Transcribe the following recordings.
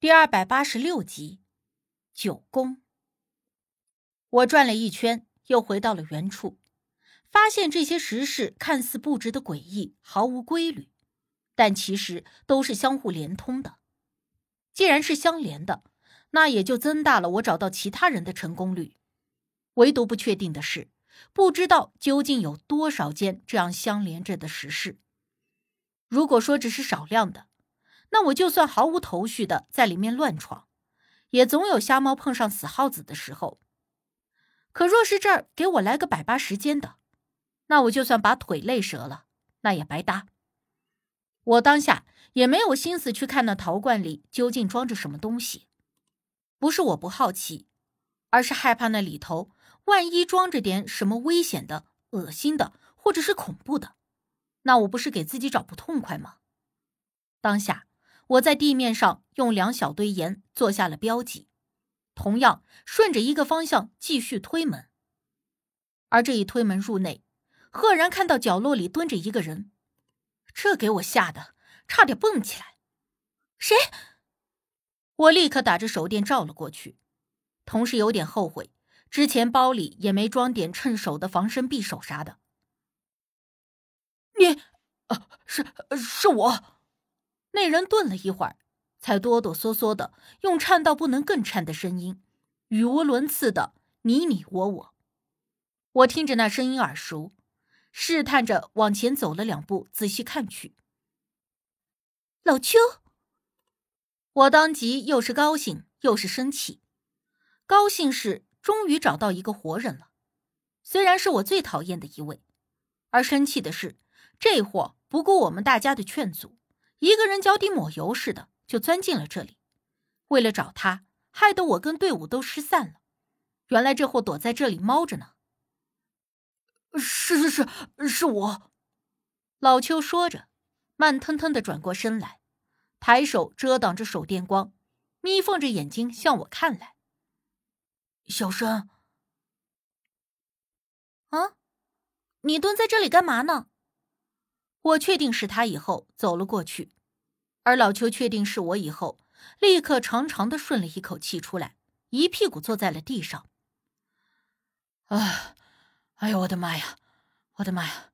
第二百八十六集，九宫。我转了一圈，又回到了原处，发现这些石室看似布置的诡异，毫无规律，但其实都是相互连通的。既然是相连的，那也就增大了我找到其他人的成功率。唯独不确定的是，不知道究竟有多少间这样相连着的石室。如果说只是少量的，那我就算毫无头绪的在里面乱闯，也总有瞎猫碰上死耗子的时候。可若是这儿给我来个百八十间的，那我就算把腿累折了，那也白搭。我当下也没有心思去看那陶罐里究竟装着什么东西，不是我不好奇，而是害怕那里头万一装着点什么危险的、恶心的，或者是恐怖的，那我不是给自己找不痛快吗？当下。我在地面上用两小堆盐做下了标记，同样顺着一个方向继续推门。而这一推门入内，赫然看到角落里蹲着一个人，这给我吓得差点蹦起来。谁？我立刻打着手电照了过去，同时有点后悔，之前包里也没装点趁手的防身匕首啥的。你，啊，是是我。那人顿了一会儿，才哆哆嗦嗦的用颤到不能更颤的声音，语无伦次的你你我我。我听着那声音耳熟，试探着往前走了两步，仔细看去。老邱，我当即又是高兴又是生气。高兴是终于找到一个活人了，虽然是我最讨厌的一位；而生气的是，这货不顾我们大家的劝阻。一个人脚底抹油似的就钻进了这里，为了找他，害得我跟队伍都失散了。原来这货躲在这里猫着呢。是是是，是我。老邱说着，慢腾腾的转过身来，抬手遮挡着手电光，眯缝着眼睛向我看来。小山，啊，你蹲在这里干嘛呢？我确定是他以后，走了过去，而老邱确定是我以后，立刻长长的顺了一口气出来，一屁股坐在了地上。啊！哎呦我的妈呀！我的妈呀！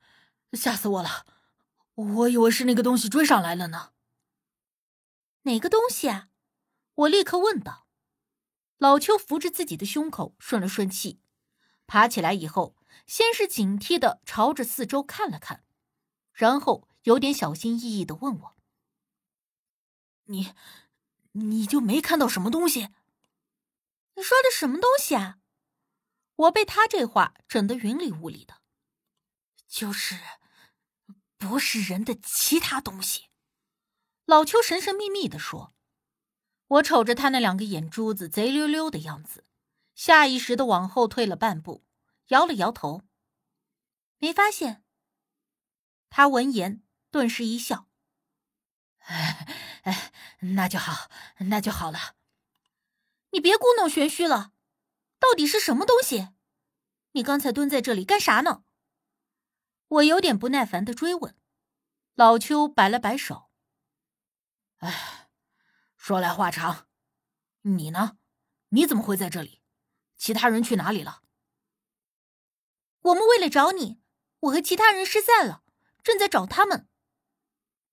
吓死我了！我以为是那个东西追上来了呢。哪个东西啊？我立刻问道。老邱扶着自己的胸口，顺了顺气，爬起来以后，先是警惕的朝着四周看了看。然后有点小心翼翼的问我：“你，你就没看到什么东西？你说的什么东西啊？”我被他这话整得云里雾里的。就是，不是人的其他东西。老邱神神秘秘的说。我瞅着他那两个眼珠子贼溜溜的样子，下意识的往后退了半步，摇了摇头，没发现。他闻言，顿时一笑：“哎哎，那就好，那就好了。你别故弄玄虚了，到底是什么东西？你刚才蹲在这里干啥呢？”我有点不耐烦的追问。老邱摆了摆手：“哎，说来话长，你呢？你怎么会在这里？其他人去哪里了？”我们为了找你，我和其他人失散了。正在找他们，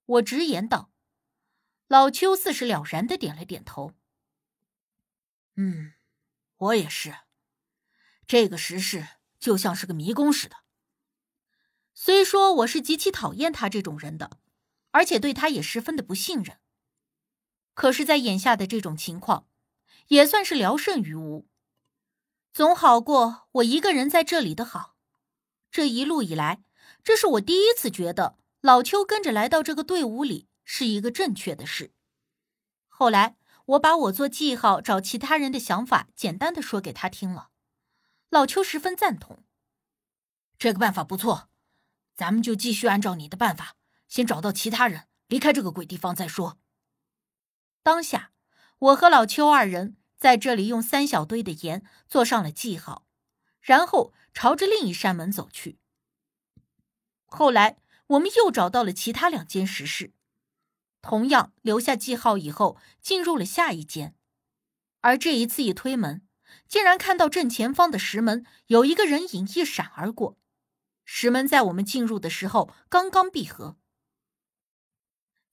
我直言道。老邱似是了然的点了点头。嗯，我也是。这个石室就像是个迷宫似的。虽说我是极其讨厌他这种人的，而且对他也十分的不信任，可是，在眼下的这种情况，也算是聊胜于无，总好过我一个人在这里的好。这一路以来。这是我第一次觉得老邱跟着来到这个队伍里是一个正确的事。后来我把我做记号找其他人的想法简单的说给他听了，老邱十分赞同。这个办法不错，咱们就继续按照你的办法，先找到其他人，离开这个鬼地方再说。当下，我和老邱二人在这里用三小堆的盐做上了记号，然后朝着另一扇门走去。后来，我们又找到了其他两间石室，同样留下记号以后，进入了下一间。而这一次一推门，竟然看到正前方的石门有一个人影一闪而过。石门在我们进入的时候刚刚闭合。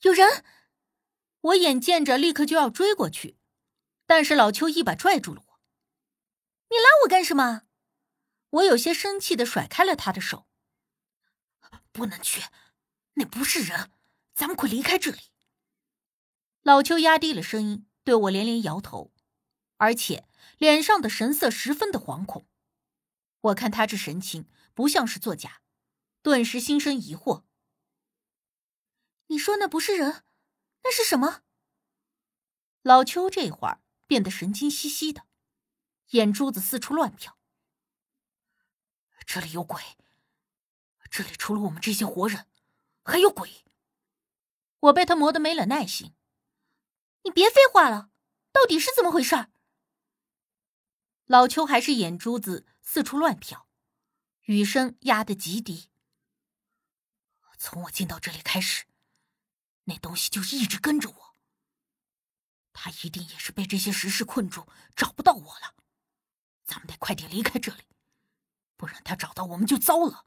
有人，我眼见着立刻就要追过去，但是老邱一把拽住了我。你拉我干什么？我有些生气的甩开了他的手。不能去，那不是人，咱们快离开这里。老邱压低了声音对我连连摇头，而且脸上的神色十分的惶恐。我看他这神情不像是作假，顿时心生疑惑。你说那不是人，那是什么？老邱这会儿变得神经兮兮的，眼珠子四处乱瞟。这里有鬼，这里除了我们这些活人，还有鬼。我被他磨得没了耐心。你别废话了，到底是怎么回事？老邱还是眼珠子四处乱瞟，语声压得极低。从我进到这里开始，那东西就一直跟着我。他一定也是被这些石室困住，找不到我了。咱们得快点离开这里，不然他找到我们就糟了。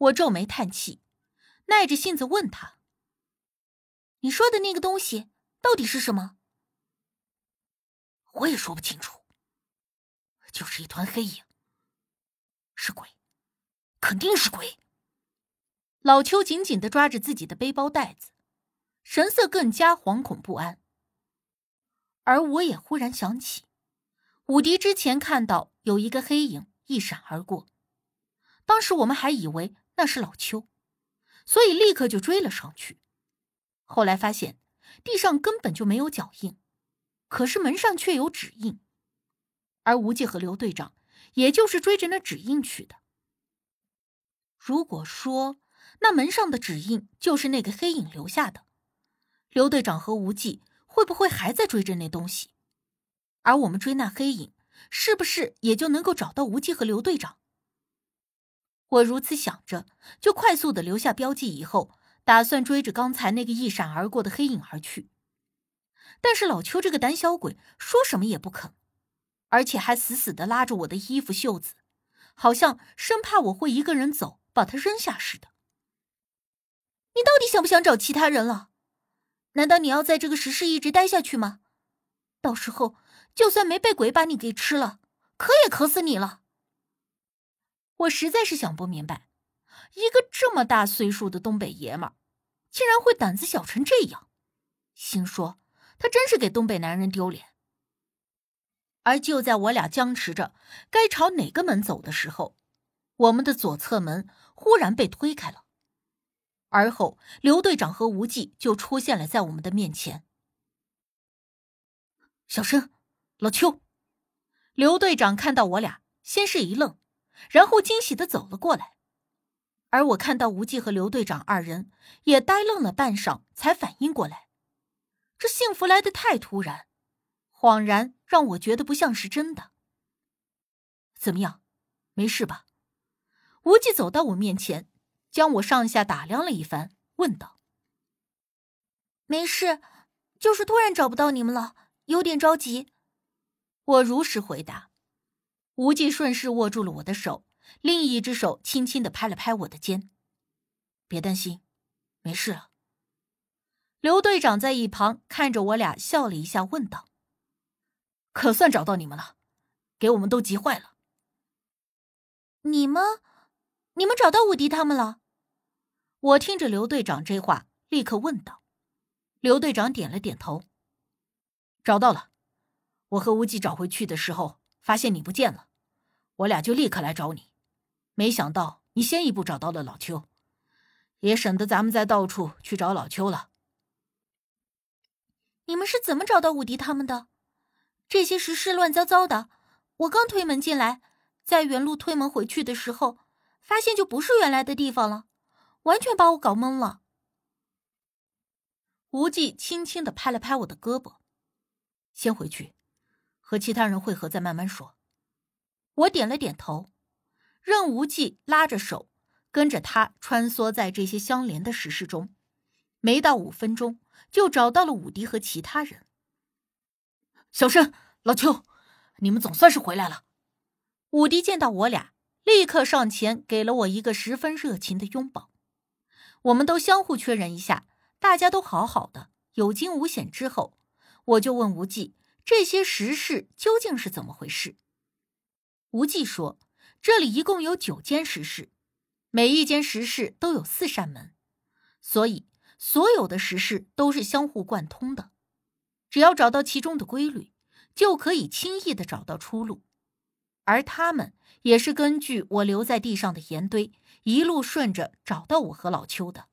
我皱眉叹气，耐着性子问他。你说的那个东西到底是什么？我也说不清楚，就是一团黑影。是鬼，肯定是鬼。老邱紧紧的抓着自己的背包带子，神色更加惶恐不安。而我也忽然想起，武迪之前看到有一个黑影一闪而过，当时我们还以为那是老邱，所以立刻就追了上去。后来发现，地上根本就没有脚印，可是门上却有指印，而无忌和刘队长也就是追着那指印去的。如果说那门上的指印就是那个黑影留下的，刘队长和无忌会不会还在追着那东西？而我们追那黑影，是不是也就能够找到无忌和刘队长？我如此想着，就快速的留下标记，以后。打算追着刚才那个一闪而过的黑影而去，但是老邱这个胆小鬼说什么也不肯，而且还死死的拉着我的衣服袖子，好像生怕我会一个人走，把他扔下似的。你到底想不想找其他人了？难道你要在这个石室一直待下去吗？到时候就算没被鬼把你给吃了，渴也渴死你了。我实在是想不明白。一个这么大岁数的东北爷们儿，竟然会胆子小成这样，心说他真是给东北男人丢脸。而就在我俩僵持着该朝哪个门走的时候，我们的左侧门忽然被推开了，而后刘队长和吴忌就出现了在我们的面前。小申，老邱，刘队长看到我俩，先是一愣，然后惊喜的走了过来。而我看到无忌和刘队长二人也呆愣了半晌，才反应过来，这幸福来的太突然，恍然让我觉得不像是真的。怎么样，没事吧？无忌走到我面前，将我上下打量了一番，问道：“没事，就是突然找不到你们了，有点着急。”我如实回答。无忌顺势握住了我的手。另一只手轻轻的拍了拍我的肩，别担心，没事了。刘队长在一旁看着我俩，笑了一下，问道：“可算找到你们了，给我们都急坏了。”你们，你们找到武迪他们了？我听着刘队长这话，立刻问道。刘队长点了点头：“找到了。我和无忌找回去的时候，发现你不见了，我俩就立刻来找你。”没想到你先一步找到了老邱，也省得咱们再到处去找老邱了。你们是怎么找到武迪他们的？这些石室乱糟糟的，我刚推门进来，在原路推门回去的时候，发现就不是原来的地方了，完全把我搞懵了。无忌轻轻的拍了拍我的胳膊，先回去，和其他人会合再慢慢说。我点了点头。任无忌拉着手，跟着他穿梭在这些相连的石室中，没到五分钟，就找到了武迪和其他人。小申、老邱，你们总算是回来了。武迪见到我俩，立刻上前给了我一个十分热情的拥抱。我们都相互确认一下，大家都好好的，有惊无险之后，我就问无忌：“这些石室究竟是怎么回事？”无忌说：“这里一共有九间石室，每一间石室都有四扇门，所以所有的石室都是相互贯通的。只要找到其中的规律，就可以轻易的找到出路。而他们也是根据我留在地上的盐堆。”一路顺着找到我和老邱的。